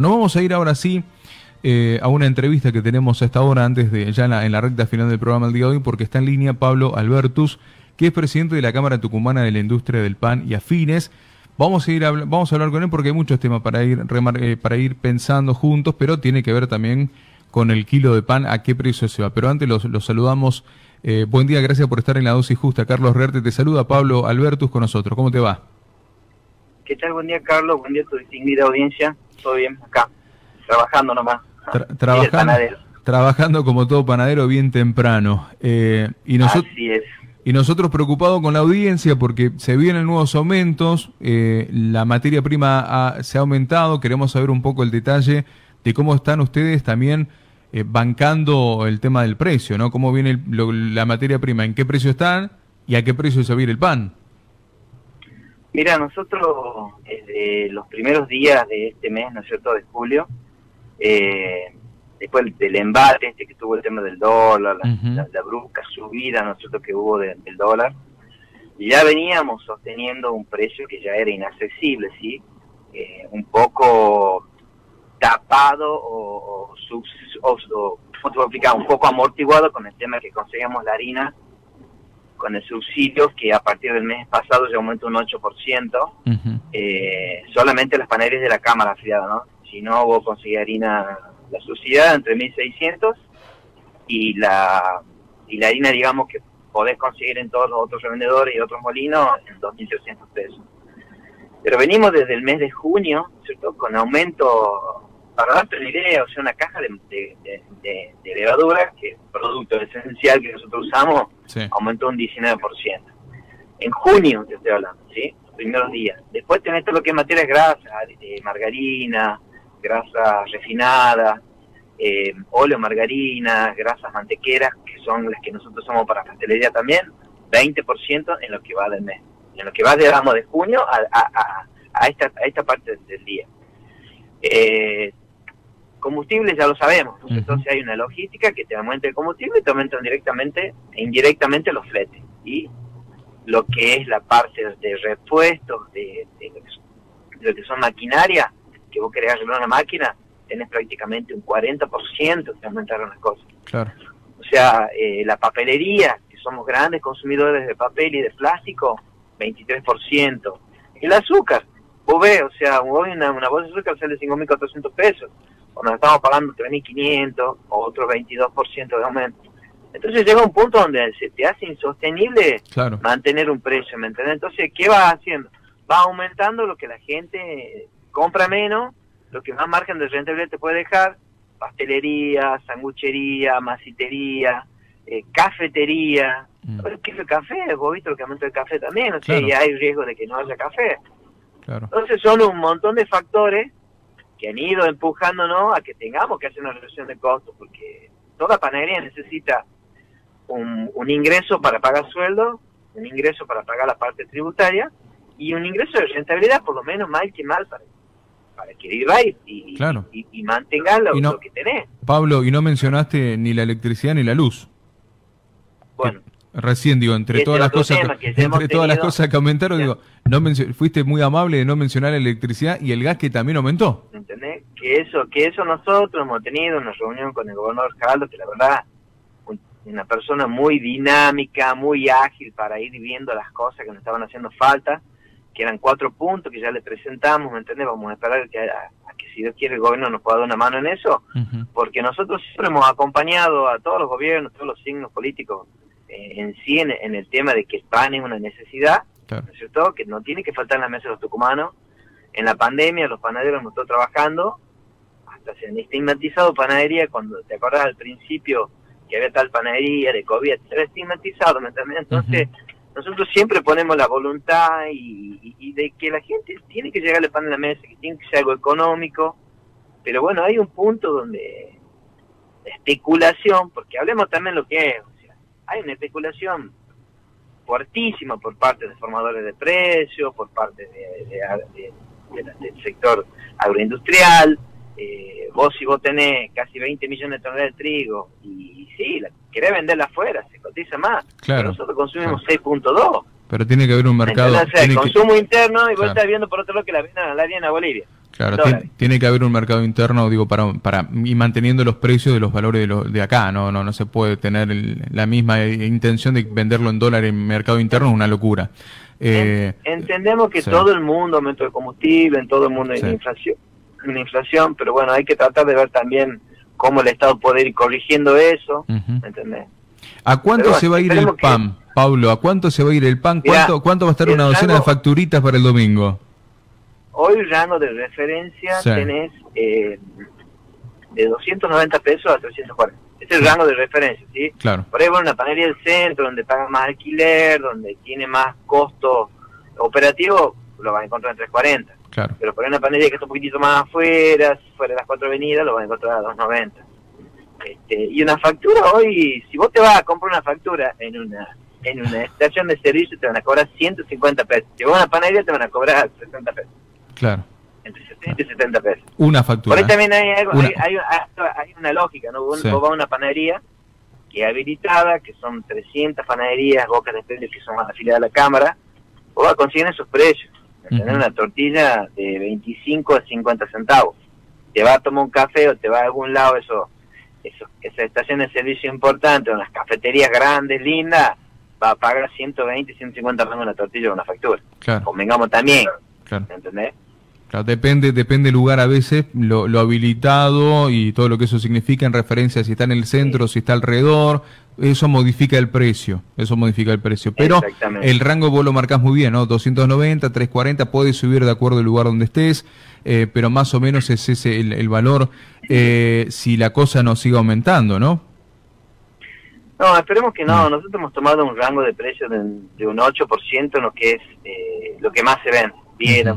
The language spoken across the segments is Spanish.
Nos vamos a ir ahora sí eh, a una entrevista que tenemos a esta hora, antes de ya en la, recta final del programa del día de hoy, porque está en línea Pablo Albertus, que es presidente de la Cámara Tucumana de la Industria del Pan y Afines. Vamos a ir a, vamos a hablar con él porque hay muchos temas para ir eh, para ir pensando juntos, pero tiene que ver también con el kilo de pan, a qué precio se va. Pero antes los, saludamos. Eh, buen día, gracias por estar en la dosis justa. Carlos Rerte te saluda, Pablo Albertus con nosotros. ¿Cómo te va? ¿Qué tal? Buen día, Carlos. Buen día a tu distinguida audiencia. Todo bien, acá, trabajando nomás. trabajando, trabajando como todo panadero bien temprano. Eh, y nosotros, Así es. Y nosotros preocupados con la audiencia porque se vienen nuevos aumentos, eh, la materia prima se ha aumentado, queremos saber un poco el detalle de cómo están ustedes también eh, bancando el tema del precio, ¿no? Cómo viene la materia prima, en qué precio están y a qué precio se ir el pan. Mira, nosotros desde los primeros días de este mes, ¿no es cierto?, de julio, eh, después del embate este que tuvo el tema del dólar, la, brusca subida, ¿no es cierto?, que hubo del dólar, ya veníamos sosteniendo un precio que ya era inaccesible, ¿sí? Eh, un poco tapado o, o, o, un poco amortiguado con el tema que conseguíamos la harina con el subsidio que a partir del mes pasado ya aumentó un 8%, eh, solamente las paneles de la Cámara afiliada, ¿no? Si no, vos conseguís harina, la subsidiada entre 1.600 y la, y la harina, digamos, que podés conseguir en todos los otros revendedores y otros molinos en 2.300 pesos. Pero venimos desde el mes de junio, ¿cierto? Con aumento para darte una idea, o sea, una caja de, de, levadura, que es producto esencial que nosotros usamos, aumentó un 19%. En junio te estoy hablando, ¿sí? Los primeros días. Después tenés todo lo que es materias grasas, eh, margarina, grasa refinada, eh, óleo, margarina, grasas mantequeras, que son las que nosotros somos para pastelería también, 20% en lo que va del mes. En lo que va, digamos, de junio a, a, a, esta, a esta parte del día. Eh, combustible ya lo sabemos, entonces hay una logística que te aumenta el combustible y te aumentan directamente e indirectamente los fletes. Y lo que es la parte de repuestos, de, lo, que son, maquinaria, que vos querés arreglar una máquina, tenés prácticamente un 40% que aumentaron las cosas. Claro. O sea, eh, la papelería, que somos grandes consumidores de papel y de plástico, 23%. El azúcar, vos ves, o sea, hoy una, una bolsa de azúcar sale 5.400 pesos nos estamos pagando 3.500 o otro 22% de aumento. Entonces llega un punto donde se te hace insostenible mantener un precio, ¿me entiendes? Entonces, ¿qué vas haciendo? Va aumentando lo que la gente compra menos, lo que más margen de rentabilidad te puede dejar, pastelería, sanguchería, masitería, eh, cafetería. Mm. ¿Qué es el café? Vos viste lo que aumenta el café también, o sea, y hay riesgo de que no haya café. Entonces son un montón de factores que han ido empujándonos a que tengamos que hacer una reducción de costos, porque toda panadería necesita un, ingreso para pagar sueldo, un ingreso para pagar la parte tributaria y un ingreso de rentabilidad, por lo menos mal que mal, para, para que viva y, y, y, mantenga lo, que tenés. Pablo, y no mencionaste ni la electricidad ni la luz. Bueno, Recién digo, entre todas las cosas que, entre todas las cosas que aumentaron, digo, no fuiste muy amable de no mencionar la electricidad y el gas que también aumentó. ¿Entendés? Que eso, que eso nosotros hemos tenido una reunión con el gobernador Geraldo, que la verdad una persona muy dinámica, muy ágil para ir viendo las cosas que nos estaban haciendo falta, que eran cuatro puntos que ya le presentamos, ¿me entendés? Vamos a esperar que, a, que si Dios quiere el gobierno nos pueda dar una mano en eso, porque nosotros siempre hemos acompañado a todos los gobiernos, todos los signos políticos en sí en, el tema de que el pan es una necesidad, ¿no es cierto? Que no tiene que faltar en la mesa de los tucumanos. En la pandemia los panaderos hemos estado trabajando, hasta se han estigmatizado panadería, cuando te acuerdas al principio que había tal panadería de COVID, se estigmatizado, ¿me entiendes? Entonces, nosotros siempre ponemos la voluntad y, y, de que la gente tiene que llegar el pan a la mesa, que tiene que ser algo económico, pero bueno, hay un punto donde especulación, porque hablemos también lo que es, hay una especulación fuertísima por parte de formadores de precios, por parte del sector agroindustrial. Eh, vos si vos tenés casi 20 millones de toneladas de trigo y, sí, la, querés venderla afuera, se cotiza más. Claro, nosotros consumimos 6.2. Pero tiene que haber un mercado. Entonces, consumo interno y vos estás viendo por otro lado que la vienen a la a Bolivia. Claro, tiene, que haber un mercado interno, digo, para, para y manteniendo los precios de los valores de, lo, de acá, no, no, no se puede tener la misma intención de venderlo en dólar en mercado interno, es una locura. Eh, entendemos que todo el mundo aumento de combustible, en todo el mundo hay inflación, una inflación, pero bueno, hay que tratar de ver también cómo el Estado puede ir corrigiendo eso, ¿entendés? ¿A cuánto se va a ir el PAN, Pablo? ¿A cuánto se va a ir el PAN? ¿Cuánto, ¿cuánto va a estar una docena de facturitas para el domingo? Hoy rango de referencia tenés eh, de 290 pesos a 340. Este es el rango de referencia, ¿sí? Claro. Por ejemplo, una panadería del centro, donde pagan más alquiler, donde tiene más costo operativo, lo van a encontrar en 340. Claro. Pero por una panadería que está un poquitito más afuera, fuera de las cuatro avenidas, lo van a encontrar a 290. Este, y una factura hoy, si vos te vas a comprar una factura en una en una estación de servicio, te van a cobrar 150 pesos. Si vas a una panadería, te van a cobrar 60 pesos. Claro. Entre 60 y 70 pesos. Una factura. Por ahí también hay, hay, una lógica, ¿no? Vos, vas a una panadería que es habilitada, que son 300 panaderías, bocas de precios que son afiliadas a la Cámara, vos vas a conseguir esos precios. Tener una tortilla de 25 a 50 centavos. Te va a tomar un café o te va a algún lado, eso, eso esa estación de servicio importante, unas cafeterías grandes, lindas, va a pagar 120, 150 pesos una tortilla o una factura. Claro. Convengamos también. Claro. ¿Entendés? Claro, depende, depende del lugar a veces, lo, habilitado y todo lo que eso significa en referencia a si está en el centro, si está alrededor, eso modifica el precio, eso modifica el precio. Pero el rango vos lo marcás muy bien, ¿no? 290, 340, puede subir de acuerdo al lugar donde estés, eh, pero más o menos es ese el, valor eh, si la cosa no sigue aumentando, ¿no? No, esperemos que no. Mm. Nosotros hemos tomado un rango de precio de, un 8% en lo que es eh, lo que más se ven. Bien,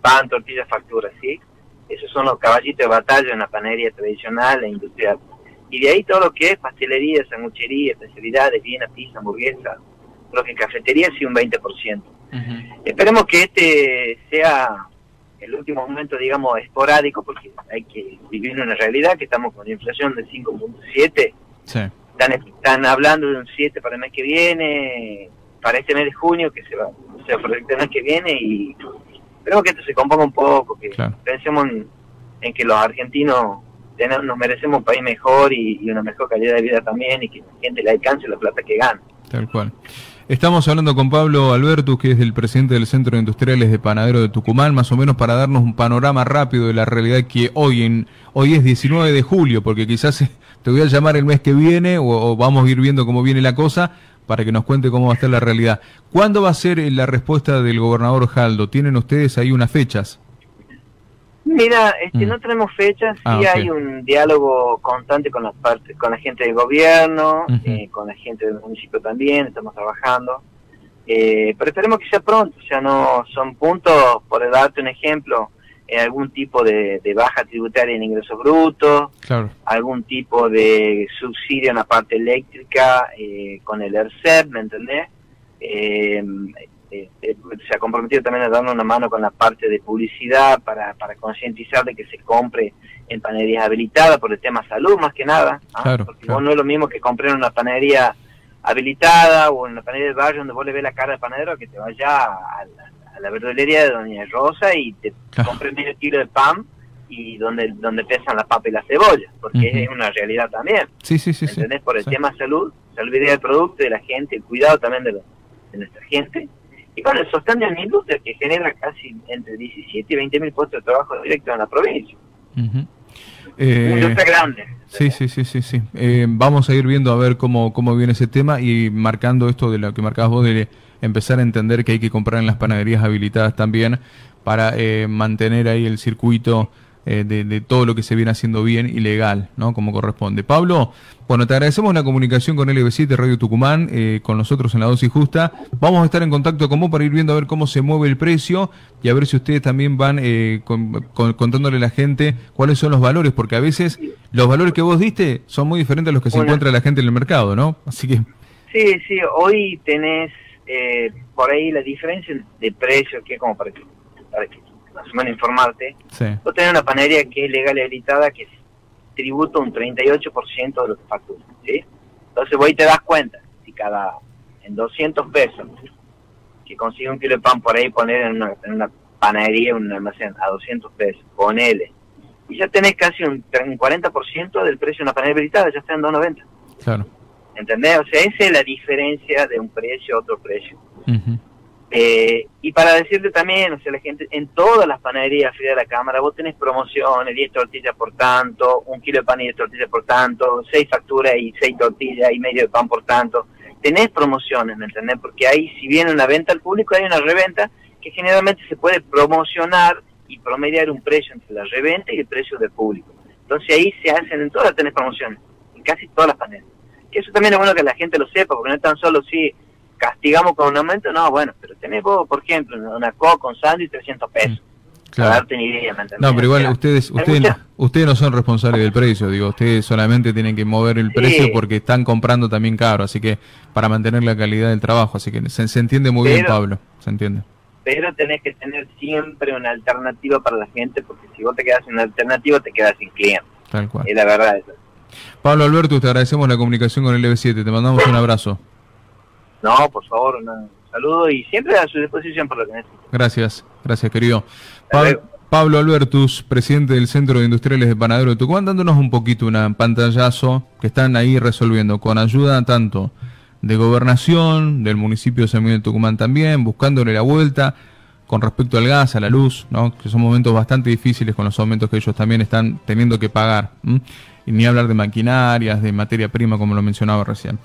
pan, tortillas, facturas, ¿sí? Esos son los caballitos de batalla en la panadería tradicional e industrial. Y de ahí todo lo que es pastelería, sanguchería, especialidades, viena, pizza, hamburguesa, lo que cafetería sí un 20%. Esperemos que este sea el último momento, digamos, esporádico, porque hay que vivir una realidad, que estamos con inflación de 5.7. Sí. Están, están hablando de un 7 para el mes que viene, para este mes de junio, que se va, se el mes que viene, y Esperemos que esto se componga un poco, que pensemos en, que los argentinos nos merecemos un país mejor y, una mejor calidad de vida también y que la gente le alcance la plata que gana. Tal cual. Estamos hablando con Pablo Albertus, que es el presidente del Centro de Industriales de Panadero de Tucumán, más o menos para darnos un panorama rápido de la realidad que hoy en hoy es 19 de julio, porque quizás te voy a llamar el mes que viene o vamos a ir viendo cómo viene la cosa, para que nos cuente cómo va a estar la realidad. ¿Cuándo va a ser la respuesta del gobernador Jaldo? ¿Tienen ustedes ahí unas fechas? Mira, este, mm. no tenemos fechas, sí ah, hay un diálogo constante con la parte, con la gente del gobierno, eh, con la gente del municipio también, estamos trabajando. Eh, pero esperemos que sea pronto, o sea, no son puntos, por darte un ejemplo, algún tipo de, baja tributaria en ingresos brutos, algún tipo de subsidio en la parte eléctrica eh, con el ERCEP, ¿me entendés? Eh, eh, se ha comprometido también a darnos una mano con la parte de publicidad para, para concientizar de que se compre en panaderías habilitadas por el tema salud más que nada, ¿ah? porque no es lo mismo que comprar en una panadería habilitada o en una panadería del barrio donde vos le ves la cara del panadero que te vaya a la verdulería de Doña Rosa y te compres medio kilo de pan y donde donde pesan la papa y la cebolla, porque es una realidad también. Sí, sí, sí. ¿Entendés? Por el tema salud, salud del producto, de la gente, el cuidado también de, de nuestra gente. Y con el sostén de una industria que genera casi entre 17 y 20 mil puestos de trabajo directos en la provincia. Eh, grande. Sí, sí, sí, sí, sí. Eh, vamos a ir viendo a ver cómo, cómo viene ese tema y marcando esto de lo que marcabas vos de empezar a entender que hay que comprar en las panaderías habilitadas también para eh, mantener ahí el circuito eh, de, todo lo que se viene haciendo bien y legal, ¿no? Como corresponde. Pablo, bueno, te agradecemos la comunicación con LB7 Radio Tucumán, eh, con nosotros en la dosis justa. Vamos a estar en contacto con vos para ir viendo a ver cómo se mueve el precio y a ver si ustedes también van contándole a la gente cuáles son los valores, porque a veces los valores que vos diste son muy diferentes a los que se encuentra la gente en el mercado, ¿no? Así que... Sí, sí, hoy tenés eh, por ahí la diferencia de precio, que como para que, para que más o menos informarte, sí. vos tenés una panadería que es legal y habilitada que tributa un 38% de lo que factura, ¿sí? Entonces vos ahí te das cuenta, si cada, en 200 pesos, que consigue un kilo de pan por ahí poner en una, en una panadería, un almacén a 200 pesos, ponele, y ya tenés casi un, 40% del precio de una panadería habilitada, ya está en 2.90. Claro. ¿Entendés? O sea, esa es la diferencia de un precio a otro precio. Eh, y para decirte también, o sea, la gente, en todas las panaderías de la Cámara, vos tenés promociones, 10 tortillas por tanto, un kilo de pan y 10 tortillas por tanto, 6 facturas y 6 tortillas y medio de pan por tanto. Tenés promociones, ¿me entendés? Porque ahí, si viene una venta al público, hay una reventa que generalmente se puede promocionar y promediar un precio entre la reventa y el precio del público. Entonces ahí se hacen, en todas tenés promociones, en casi todas las panaderías. Que eso también es bueno que la gente lo sepa, porque no es tan solo si castigamos con un aumento, no, bueno, pero tenés vos, por ejemplo, una coca con sándwich 300 pesos. Mm, claro. darte ni idea, ¿me no, pero igual ustedes ustedes, no, ustedes no son responsables del precio, digo, ustedes solamente tienen que mover el precio porque están comprando también caro, así que para mantener la calidad del trabajo, así que se, entiende muy bien, Pablo, se entiende. Pero tenés que tener siempre una alternativa para la gente, porque si vos te quedas sin una alternativa, te quedas sin cliente. Tal cual. Y la verdad es Pablo Alberto, te agradecemos la comunicación con el EV7, te mandamos un abrazo. No, por favor, un saludo y siempre a su disposición por lo que necesite. Gracias, gracias querido. Pablo Albertus, presidente del Centro de Industriales de Panadero de Tucumán, dándonos un poquito una pantallazo que están ahí resolviendo con ayuda tanto de gobernación, del municipio de San Miguel de Tucumán también, buscándole la vuelta con respecto al gas, a la luz, ¿no? que son momentos bastante difíciles con los aumentos que ellos también están teniendo que pagar. Y ni hablar de maquinarias, de materia prima, como lo mencionaba recién.